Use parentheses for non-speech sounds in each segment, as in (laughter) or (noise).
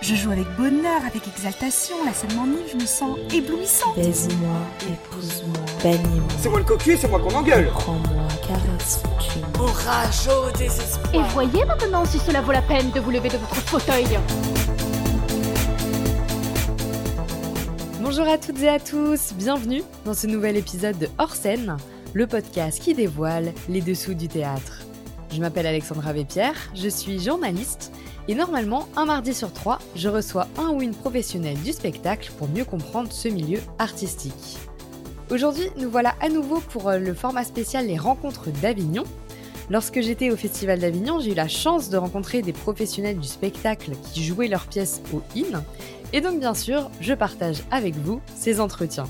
Je joue avec bonheur, avec exaltation, la scène m'enivre, je me sens éblouissante. Baise-moi, épouse-moi, bannis-moi. C'est moi le cocu, c'est moi qu'on engueule. Prends-moi, caresse. Orage au désespoir. Et voyez maintenant si cela vaut la peine de vous lever de votre fauteuil. Bonjour à toutes et à tous, bienvenue dans ce nouvel épisode de Hors scène, le podcast qui dévoile les dessous du théâtre. Je m'appelle Alexandra Vépierre, je suis journaliste et normalement, un mardi sur trois, je reçois un ou une professionnelle du spectacle pour mieux comprendre ce milieu artistique. Aujourd'hui, nous voilà à nouveau pour euh, le format spécial Les Rencontres d'Avignon. Lorsque j'étais au Festival d'Avignon, j'ai eu la chance de rencontrer des professionnels du spectacle qui jouaient leurs pièces au IN, et donc bien sûr, je partage avec vous ces entretiens.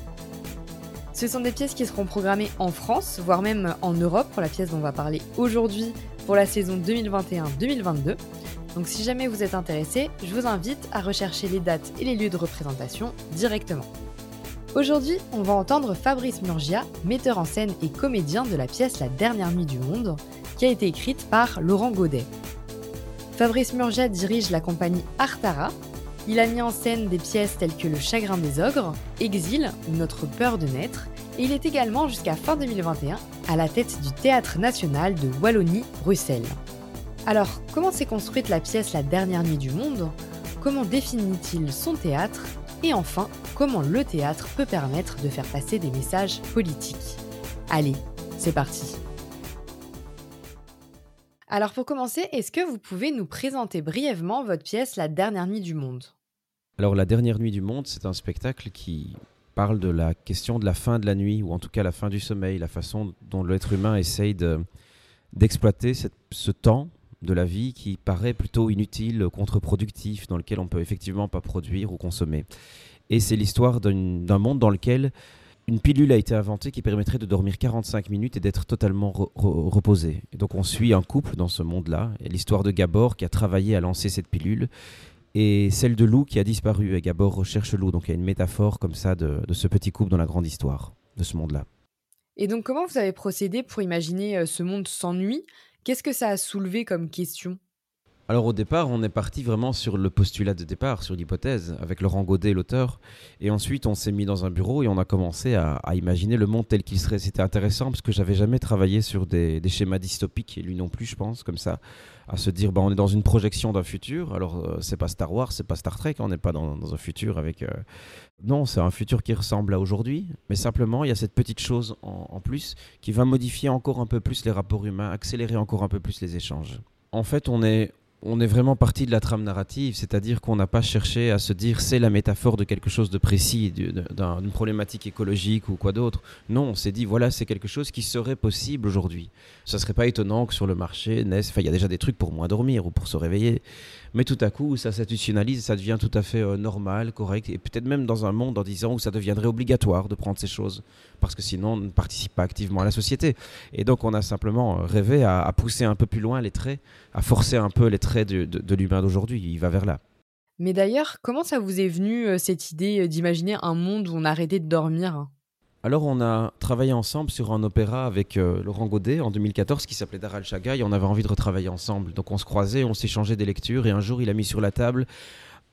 Ce sont des pièces qui seront programmées en France, voire même en Europe pour la pièce dont on va parler aujourd'hui pour la saison 2021-2022. Donc si jamais vous êtes intéressé, je vous invite à rechercher les dates et les lieux de représentation directement. Aujourd'hui, on va entendre Fabrice Murgia, metteur en scène et comédien de la pièce La dernière nuit du monde, qui a été écrite par Laurent Godet. Fabrice Murgia dirige la compagnie Artara. Il a mis en scène des pièces telles que Le chagrin des ogres, Exil ou Notre peur de naître, il est également jusqu'à fin 2021 à la tête du Théâtre national de Wallonie-Bruxelles. Alors, comment s'est construite la pièce La dernière nuit du monde? Comment définit-il son théâtre? Et enfin, comment le théâtre peut permettre de faire passer des messages politiques? Allez, c'est parti! Alors pour commencer, est-ce que vous pouvez nous présenter brièvement votre pièce La dernière nuit du monde? Alors La dernière nuit du monde, c'est un spectacle qui parle de la question de la fin de la nuit, ou en tout cas la fin du sommeil, la façon dont l'être humain essaye d'exploiter ce temps de la vie qui paraît plutôt inutile, contre-productif, dans lequel on peut effectivement pas produire ou consommer. Et c'est l'histoire d'un monde dans lequel une pilule a été inventée qui permettrait de dormir 45 minutes et d'être totalement reposé. Donc on suit un couple dans ce monde-là, et l'histoire de Gabor qui a travaillé à lancer cette pilule, et celle de Lou qui a disparu, et Gabor recherche Lou. Donc il y a une métaphore comme ça de, de ce petit couple dans la grande histoire de ce monde-là. Et donc comment vous avez procédé pour imaginer euh, ce monde sans nuit? Qu'est-ce que ça a soulevé comme question? Alors au départ, on est parti vraiment sur le postulat de départ, sur l'hypothèse, avec Laurent Godet, l'auteur. Et ensuite, on s'est mis dans un bureau et on a commencé à, imaginer le monde tel qu'il serait. C'était intéressant parce que j'avais jamais travaillé sur des, schémas dystopiques, et lui non plus, je pense, comme ça, à se dire, bah, on est dans une projection d'un futur. Alors, euh, c'est pas Star Wars, c'est pas Star Trek, on n'est pas dans, un futur avec... Euh, non, c'est un futur qui ressemble à aujourd'hui, mais simplement, il y a cette petite chose en plus qui va modifier encore un peu plus les rapports humains, accélérer encore un peu plus les échanges. En fait, on est, on est vraiment parti de la trame narrative, c'est-à-dire qu'on n'a pas cherché à se dire c'est la métaphore de quelque chose de précis, d'une problématique écologique ou quoi d'autre. Non, on s'est dit voilà, c'est quelque chose qui serait possible aujourd'hui. Ça serait pas étonnant que sur le marché naisse, enfin il y a déjà des trucs pour moins dormir ou pour se réveiller, mais tout à coup ça s'institutionnalise, ça devient tout à fait euh, normal, correct, et peut-être même dans un monde en disant où ça deviendrait obligatoire de prendre ces choses, parce que sinon on ne participe pas activement à la société. Et donc on a simplement euh, rêvé à pousser un peu plus loin les traits, à forcer un peu les traits de, l'humain d'aujourd'hui. Il va vers là. Mais d'ailleurs, comment ça vous est venu euh, cette idée euh, d'imaginer un monde où on arrêtait de dormir? Alors on a travaillé ensemble sur un opéra avec euh, Laurent Godet en 2014 qui s'appelait Daral Chaga et on avait envie de retravailler ensemble. Donc on se croisait, on s'échangeait des lectures et un jour il a mis sur la table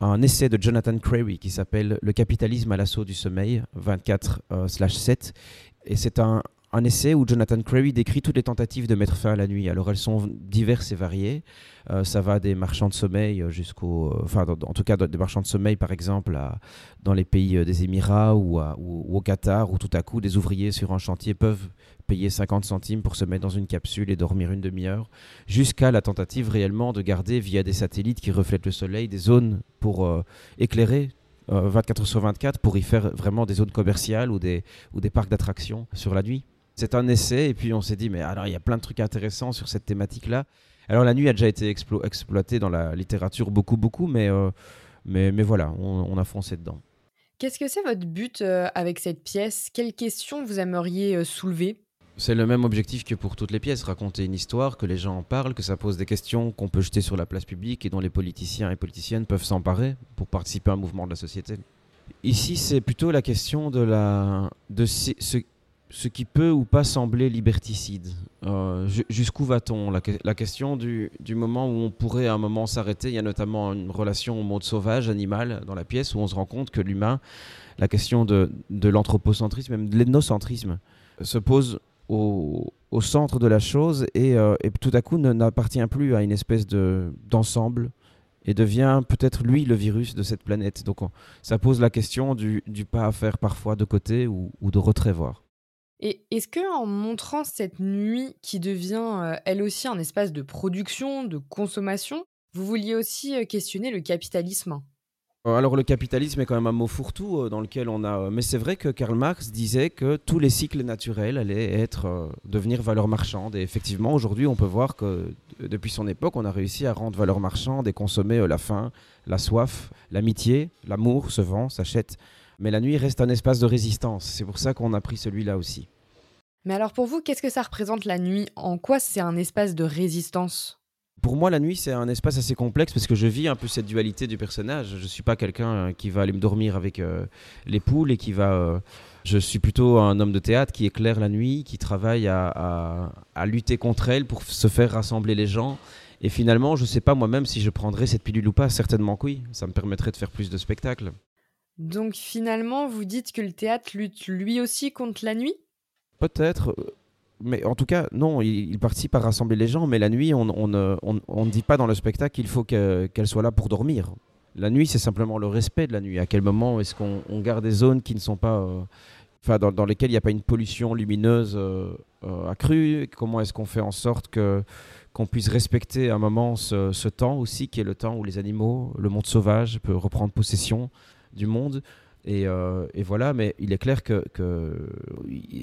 un essai de Jonathan Crary qui s'appelle Le capitalisme à l'assaut du sommeil 24/7 et c'est un, un essai où Jonathan Crary décrit toutes les tentatives de mettre fin à la nuit. Alors elles sont diverses et variées. Euh, ça va des marchands de sommeil jusqu'au, euh, enfin en tout cas des marchands de sommeil par exemple dans les pays euh, des Émirats ou, au Qatar où tout à coup des ouvriers sur un chantier peuvent payer 50 centimes pour se mettre dans une capsule et dormir une demi-heure, jusqu'à la tentative réellement de garder via des satellites qui reflètent le soleil des zones pour éclairer 24 heures sur 24 pour y faire vraiment des zones commerciales ou des, ou des parcs d'attractions sur la nuit. C'est un essai, et puis on s'est dit, mais alors il y a plein de trucs intéressants sur cette thématique-là. Alors la nuit a déjà été exploitée dans la littérature beaucoup, beaucoup, mais, euh, mais, mais, voilà, on, a foncé dedans. Qu'est-ce que c'est votre but euh, avec cette pièce? Quelles questions vous aimeriez euh, soulever? C'est le même objectif que pour toutes les pièces, raconter une histoire, que les gens en parlent, que ça pose des questions qu'on peut jeter sur la place publique et dont les politiciens et politiciennes peuvent s'emparer pour participer à un mouvement de la société. Ici, c'est plutôt la question de, la, de ce, ce qui peut ou pas sembler liberticide. Euh, jusqu'où va-t-on? La, question du, moment où on pourrait à un moment s'arrêter, il y a notamment une relation au monde sauvage, animal, dans la pièce, où on se rend compte que l'humain, la question de, l'anthropocentrisme, même de l'ethnocentrisme, se pose au, centre de la chose et, euh, tout à coup n'appartient plus à une espèce d'ensemble et devient peut-être lui le virus de cette planète. Donc ça pose la question du, du, pas à faire parfois de côté ou, ou de retrait voir. Et est-ce que en montrant cette nuit qui devient euh, elle aussi un espace de production, de consommation, vous vouliez aussi euh, questionner le capitalisme? Euh, alors le capitalisme est quand même un mot fourre-tout dans lequel on a... Mais c'est vrai que Karl Marx disait que tous les cycles naturels allaient être, devenir valeur marchande. Et effectivement, aujourd'hui, on peut voir que depuis son époque, on a réussi à rendre valeur marchande et consommer la faim, la soif, l'amitié, l'amour se vend, s'achète. Mais la nuit reste un espace de résistance. C'est pour ça qu'on a pris celui-là aussi. Mais alors pour vous, qu'est-ce que ça représente la nuit? En quoi c'est un espace de résistance? Pour moi, la nuit, c'est un espace assez complexe parce que je vis un peu cette dualité du personnage. Je ne suis pas quelqu'un euh, qui va aller me dormir avec euh, les poules et qui va. Euh, je suis plutôt un homme de théâtre qui éclaire la nuit, qui travaille à, à, lutter contre elle pour se faire rassembler les gens. Et finalement, je ne sais pas moi-même si je prendrais cette pilule ou pas. Certainement que oui. Ça me permettrait de faire plus de spectacles. Donc finalement, vous dites que le théâtre lutte lui aussi contre la nuit? Peut-être, mais en tout cas, non, il, participe à rassembler les gens, mais la nuit, on, ne dit pas dans le spectacle qu'il faut qu'elle soit là pour dormir. La nuit, c'est simplement le respect de la nuit. À quel moment est-ce qu'on garde des zones qui ne sont pas... Euh, enfin, dans, lesquelles il n'y a pas une pollution lumineuse euh, euh, accrue? Comment est-ce qu'on fait en sorte que qu'on puisse respecter à un moment ce, ce, temps aussi, qui est le temps où les animaux, le monde sauvage peut reprendre possession du monde? Et, euh, et, voilà, mais il est clair que, que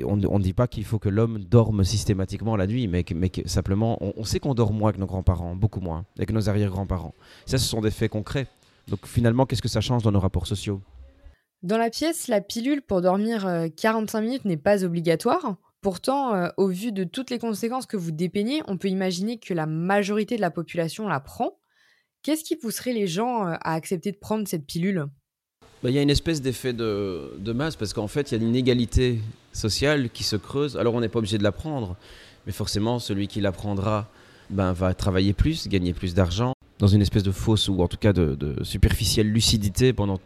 on ne dit pas qu'il faut que l'homme dorme systématiquement la nuit, mais, simplement, on, sait qu'on dort moins que nos grands-parents, beaucoup moins, avec nos arrière-grands-parents. Ça, ce sont des faits concrets. Donc finalement, qu'est-ce que ça change dans nos rapports sociaux? Dans la pièce, la pilule pour dormir 45 euh, minutes n'est pas obligatoire. Pourtant, euh, au vu de toutes les conséquences que vous dépeignez, on peut imaginer que la majorité de la population la prend. Qu'est-ce qui pousserait les gens à accepter de prendre cette pilule? Bah, il y a une espèce d'effet de, masse parce qu'en fait, il y a une inégalité sociale qui se creuse. Alors, on n'est pas obligé de l'apprendre, mais forcément, celui qui l'apprendra ben, va travailler plus, gagner plus d'argent, dans une espèce de fausse ou en tout cas de, superficielle lucidité pendant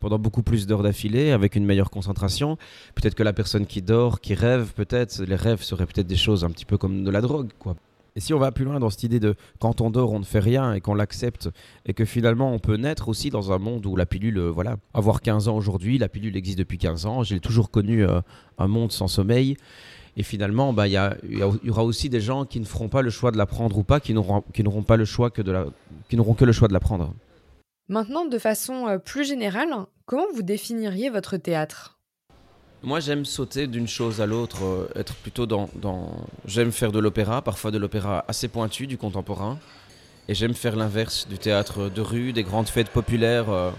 pendant beaucoup plus d'heures d'affilée, avec une meilleure concentration. Peut-être que la personne qui dort, qui rêve, peut-être, les rêves seraient peut-être des choses un petit peu comme de la drogue, quoi. Et si on va plus loin dans cette idée de quand on dort, on ne fait rien et qu'on l'accepte et que finalement on peut naître aussi dans un monde où la pilule, euh, voilà, avoir 15 ans aujourd'hui, la pilule existe depuis 15 ans, j'ai toujours connu euh, un monde sans sommeil. Et finalement, bah, il y, y, aura aussi des gens qui ne feront pas le choix de la prendre ou pas, qui n'auront pas le choix que de la, qui n'auront que le choix de la prendre. Maintenant, de façon euh, plus générale, comment vous définiriez votre théâtre? Moi, j'aime sauter d'une chose à l'autre, euh, être plutôt dans. J'aime faire de l'opéra, parfois de l'opéra assez pointu, du contemporain. Et j'aime faire l'inverse, du théâtre de rue, des grandes fêtes populaires. Euh.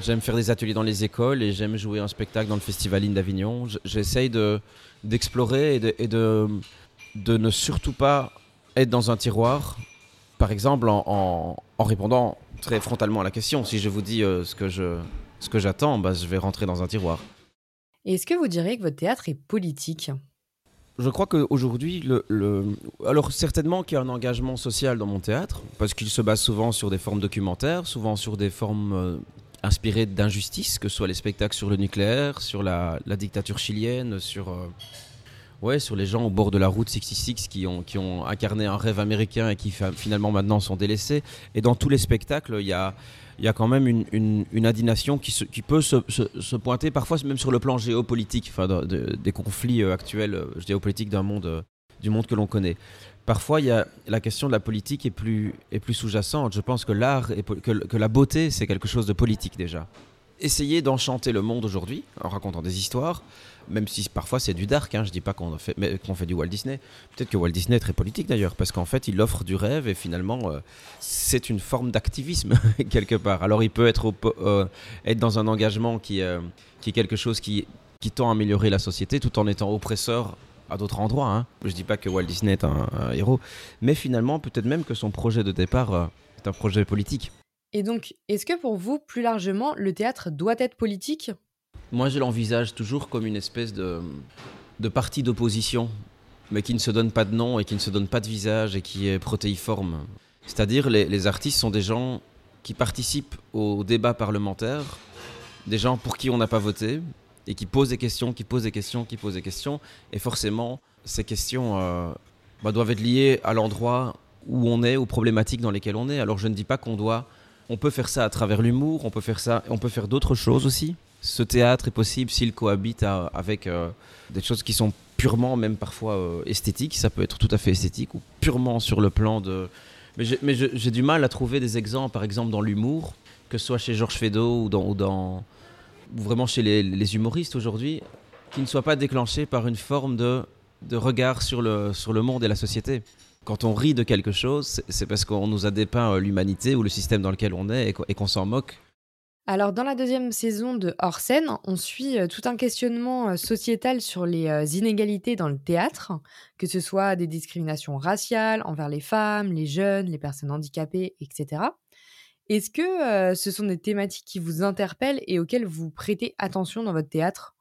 J'aime faire des ateliers dans les écoles et j'aime jouer un spectacle dans le Festival d'Avignon. J'essaye de, d'explorer et, de, ne surtout pas être dans un tiroir. Par exemple, en, répondant très frontalement à la question. Si je vous dis euh, ce que je, ce que j'attends, bah, je vais rentrer dans un tiroir. Est-ce que vous diriez que votre théâtre est politique? Je crois qu'aujourd'hui, le, alors certainement qu'il y a un engagement social dans mon théâtre, parce qu'il se base souvent sur des formes documentaires, souvent sur des formes euh, inspirées d'injustice, que ce soit les spectacles sur le nucléaire, sur la, dictature chilienne, sur, euh, ouais, sur les gens au bord de la route 66 qui ont, qui ont incarné un rêve américain et qui finalement maintenant sont délaissés. Et dans tous les spectacles, il y a il y a quand même une, une, indignation qui, peut se, pointer parfois même sur le plan géopolitique, enfin, des conflits euh, actuels euh, géopolitiques d'un monde, euh, du monde que l'on connaît. Parfois, il y a, la question de la politique est plus, sous-jacente. Je pense que l'art, que la beauté, c'est quelque chose de politique déjà. Essayer d'enchanter le monde aujourd'hui en racontant des histoires, même si parfois c'est du dark, hein, je dis pas qu'on fait, fait du Walt Disney. Peut-être que Walt Disney est très politique d'ailleurs, parce qu'en fait il offre du rêve et finalement euh, c'est une forme d'activisme (laughs) quelque part. Alors il peut être, euh, être dans un engagement qui, euh, qui est quelque chose qui, qui tend à améliorer la société tout en étant oppresseur à d'autres endroits. Hein. Je dis pas que Walt Disney est un héros, mais finalement peut-être même que son projet de départ est un projet politique. Et donc, est-ce que pour vous, plus largement, le théâtre doit être politique? Moi, je l'envisage toujours comme une espèce de, de parti d'opposition, mais qui ne se donne pas de nom et qui ne se donne pas de visage et qui est protéiforme. C'est-à-dire les, les artistes sont des gens qui participent au débat parlementaire, des gens pour qui on n'a pas voté, et qui posent des questions, qui posent des questions, qui posent des questions. Et forcément, ces questions euh, bah, doivent être liées à l'endroit où on est, aux problématiques dans lesquelles on est. Alors je ne dis pas qu'on doit... On peut faire ça à travers l'humour, on peut faire ça, on peut faire d'autres choses aussi. Ce théâtre est possible s'il cohabite avec euh, des choses qui sont purement, même parfois euh, esthétiques. Ça peut être tout à fait esthétique ou purement sur le plan de... Mais j'ai du mal à trouver des exemples, par exemple dans l'humour, que ce soit chez Georges Feydeau ou dans, ou dans vraiment chez les, humoristes aujourd'hui, qui ne soient pas déclenchés par une forme de, de regard sur le, sur le monde et la société. Quand on rit de quelque chose, c'est- parce qu'on nous a dépeint euh, l'humanité ou le système dans lequel on est et qu'on- s'en moque. Alors, dans la deuxième saison de Hors scène, on suit euh, tout un questionnement euh, sociétal sur les inégalités dans le théâtre, que ce soit des discriminations raciales envers les femmes, les jeunes, les personnes handicapées, etc. Est-ce que euh, ce sont des thématiques qui vous interpellent et auxquelles vous prêtez attention dans votre théâtre?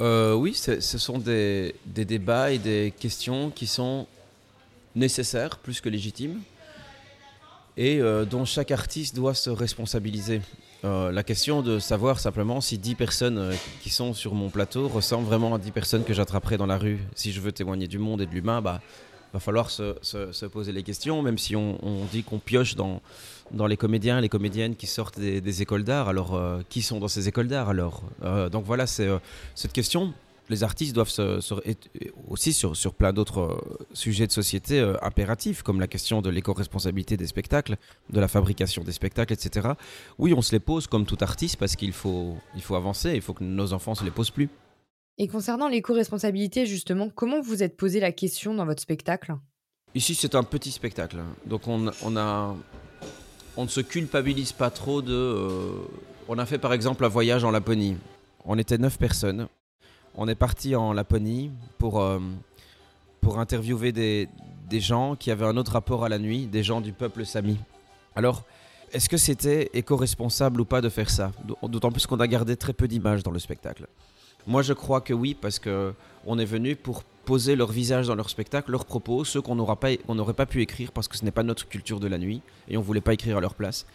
Euh, oui, ce sont des, des débats et des questions qui sont nécessaires plus que légitimes et euh, dont chaque artiste doit se responsabiliser. Euh, la question de savoir simplement si 10 personnes euh, qui sont sur mon plateau ressemblent vraiment à 10 personnes que j'attraperai dans la rue. Si je veux témoigner du monde et de l'humain, bah, va falloir se, se- se poser les questions, même si on, dit qu'on pioche dans, les comédiens, les comédiennes qui sortent des, des écoles d'art. Alors, qui sont dans ces écoles d'art alors? Donc voilà, c'est cette question. Les artistes doivent se, se- et aussi sur, sur plein d'autres euh, sujets de société euh, impératifs, comme la question de l'éco-responsabilité des spectacles, de la fabrication des spectacles, etc. Oui, on se les pose comme tout artiste parce qu'il faut, il faut avancer, il faut que nos enfants se les posent plus. Et concernant l'éco-responsabilité, justement, comment vous êtes posé la question dans votre spectacle? Ici, c'est un petit spectacle. Donc, on, on, a, on ne se culpabilise pas trop de. euh, on a fait par exemple un voyage en Laponie. On était neuf personnes. On est parti en Laponie pour, euh, pour interviewer des, des gens qui avaient un autre rapport à la nuit, des gens du peuple sami. Alors, est-ce que c'était éco-responsable ou pas de faire ça? D'autant plus qu'on a gardé très peu d'images dans le spectacle. Moi, je crois que oui, parce que on est venu pour poser leur visage dans leur spectacle, leurs propos, ceux qu'on n'aura pas, n'aurait pas pu écrire parce que ce n'est pas notre culture de la nuit et on voulait pas écrire à leur place.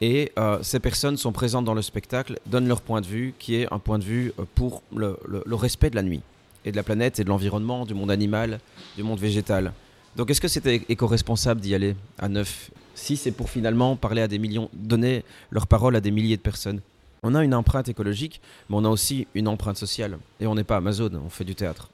Et euh, ces personnes sont présentes dans le spectacle, donnent leur point de vue, qui est un point de vue euh, pour le, le- respect de la nuit et de la planète et de l'environnement, du monde animal, du monde végétal. Donc, est-ce que c'était éco-responsable d'y aller à neuf Si c'est pour finalement parler à des millions, donner leur parole à des milliers de personnes? On a une empreinte écologique, mais on a aussi une empreinte sociale. Et on n'est pas Amazon, on fait du théâtre.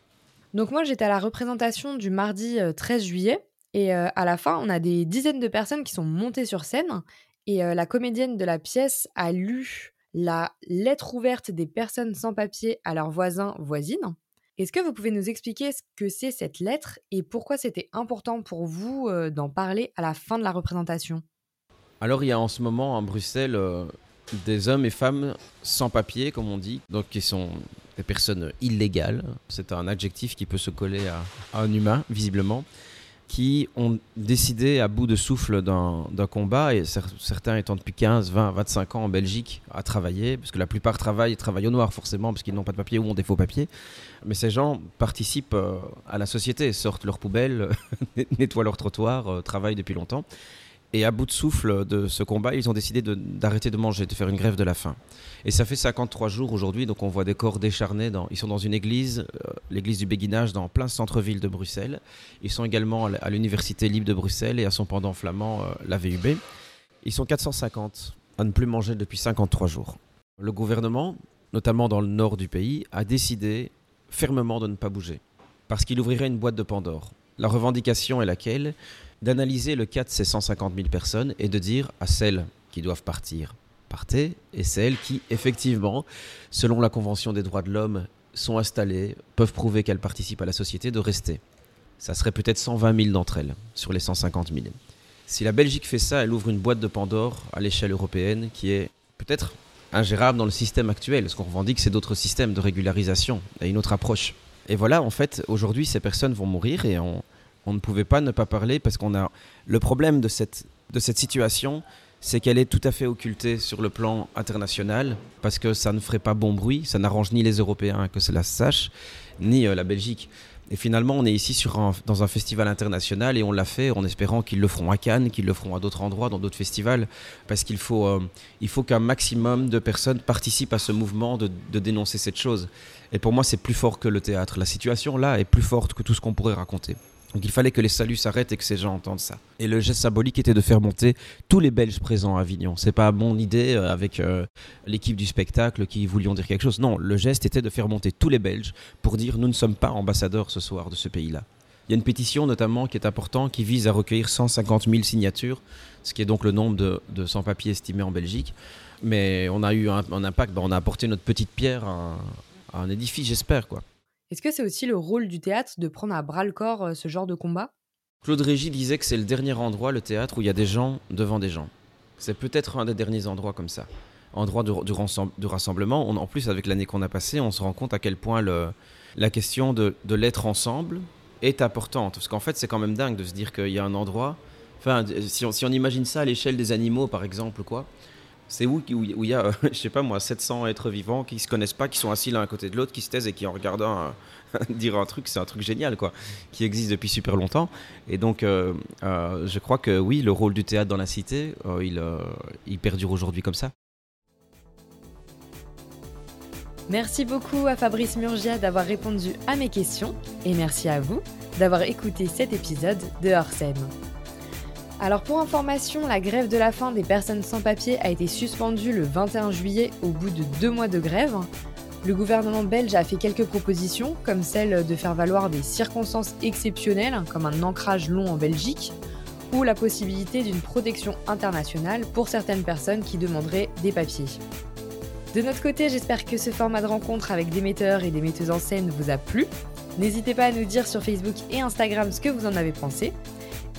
Donc moi, j'étais à la représentation du mardi euh, 13 juillet. Et euh, à la fin, on a des dizaines de personnes qui sont montées sur scène. Et euh, la comédienne de la pièce a lu la lettre ouverte des personnes sans papier à leurs voisins, voisines. Est-ce que vous pouvez nous expliquer ce que c'est cette lettre et pourquoi c'était important pour vous euh, d'en parler à la fin de la représentation? Alors il y a en ce moment à Bruxelles euh, des hommes et femmes sans papier, comme on dit, donc qui sont des personnes illégales. C'est un adjectif qui peut se coller à, à un humain, visiblement, qui ont décidé à bout de souffle d'un combat, et cer- certains étant depuis 15, 20, 25 ans en Belgique à travailler, parce que la plupart travaillent, travaillent au noir forcément, parce qu'ils n'ont pas de papier ou ont des faux papiers. Mais ces gens participent euh, à la société, sortent leurs poubelles, (laughs) nettoient leurs trottoirs, euh, travaillent depuis longtemps. Et à bout de souffle de ce combat, ils ont décidé d'arrêter de, manger, de faire une grève de la faim. Et ça fait 53 jours aujourd'hui, donc on voit des corps décharnés. Ils sont dans une église, euh, l'église du Béguinage, dans plein centre-ville de Bruxelles. Ils sont également à l'Université libre de Bruxelles et à son pendant flamand, euh, la VUB. Ils sont 450 à ne plus manger depuis 53 jours. Le gouvernement, notamment dans le nord du pays, a décidé fermement de ne pas bouger, parce qu'il ouvrirait une boîte de Pandore. La revendication est laquelle? D'analyser le cas de ces 150 000 personnes et de dire à celles qui doivent partir, partez, et celles qui, effectivement, selon la Convention des droits de l'homme, sont installées, peuvent prouver qu'elles participent à la société, de rester. Ça serait peut-être 120 000 d'entre elles sur les 150 000. Si la Belgique fait ça, elle ouvre une boîte de Pandore à l'échelle européenne qui est peut-être ingérable dans le système actuel. Ce qu'on revendique, c'est d'autres systèmes de régularisation et une autre approche. Et voilà, en fait, aujourd'hui, ces personnes vont mourir et on, on ne pouvait pas ne pas parler parce qu'on a le problème de cette, de cette situation, c'est qu'elle est tout à fait occultée sur le plan international, parce que ça ne ferait pas bon bruit, ça n'arrange ni les Européens que cela se sache, ni euh, la Belgique. Et finalement, on est ici sur un- dans un festival international et on l'a fait en espérant qu'ils le feront à Cannes, qu'ils le feront à d'autres endroits, dans d'autres festivals, parce qu'il faut, euh, faut qu'un maximum de personnes participent à ce mouvement de, de dénoncer cette chose. Et pour moi, c'est plus fort que le théâtre. La situation là est plus forte que tout ce qu'on pourrait raconter. Donc il fallait que les saluts s'arrêtent et que ces gens entendent ça. Et le geste symbolique était de faire monter tous les Belges présents à Avignon. C'est pas mon idée euh, avec euh, l'équipe du spectacle qui voulions dire quelque chose. Non, le geste était de faire monter tous les Belges pour dire nous ne sommes pas ambassadeurs ce soir de ce pays-là. Il y a une pétition notamment qui est importante qui vise à recueillir 150 000 signatures, ce qui est donc le nombre de, de sans-papiers estimés en Belgique. Mais on a eu un, impact, ben, on a apporté notre petite pierre à, un- à un édifice, j'espère quoi. Est-ce que c'est aussi le rôle du théâtre de prendre à bras le corps euh, ce genre de combat? Claude Régis disait que c'est le dernier endroit, le théâtre, où il y a des gens devant des gens. C'est peut-être un des derniers endroits comme ça. Endroit de, de rassem- de rassemblement. On- en plus, avec l'année qu'on a passée, on se rend compte à quel point le- la question de, de l'être ensemble est importante. Parce qu'en fait, c'est quand même dingue de se dire qu'il y a un endroit. Enfin, si on, si on imagine ça à l'échelle des animaux, par exemple, quoi. C'est où, où, il y a, euh, (laughs) je sais pas moi, 700 êtres vivants qui se connaissent pas, qui sont assis l'un à côté de l'autre, qui se taisent et qui en regardant (laughs) un- dire un truc, c'est un truc génial, quoi, qui existe depuis super longtemps. Et donc, euh, euh, je crois que oui, le rôle du théâtre dans la cité, euh, il, euh, il perdure aujourd'hui comme ça. Merci beaucoup à Fabrice Murgia d'avoir répondu à mes questions et merci à vous d'avoir écouté cet épisode de Hors scène. Alors pour information, la grève de la faim des personnes sans papier a été suspendue le 21 juillet au bout de deux mois de grève. Le gouvernement belge a fait quelques propositions, comme celle de faire valoir des circonstances exceptionnelles, comme un ancrage long en Belgique, ou la possibilité d'une protection internationale pour certaines personnes qui demanderaient des papiers. De notre côté, j'espère que ce format de rencontre avec des metteurs et des metteuses en scène vous a plu. N'hésitez pas à nous dire sur Facebook et Instagram ce que vous en avez pensé.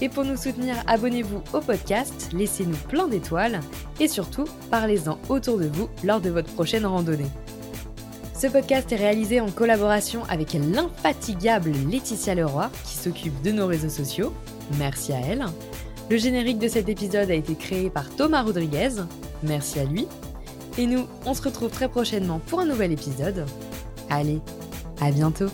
Et pour nous soutenir, abonnez-vous au podcast, laissez-nous plein d'étoiles et surtout, parlez-en autour de vous lors de votre prochaine randonnée. Ce podcast est réalisé en collaboration avec l'infatigable Laetitia Leroy qui s'occupe de nos réseaux sociaux. Merci à elle. Le générique de cet épisode a été créé par Thomas Rodriguez. Merci à lui. Et nous, on se retrouve très prochainement pour un nouvel épisode. Allez, à bientôt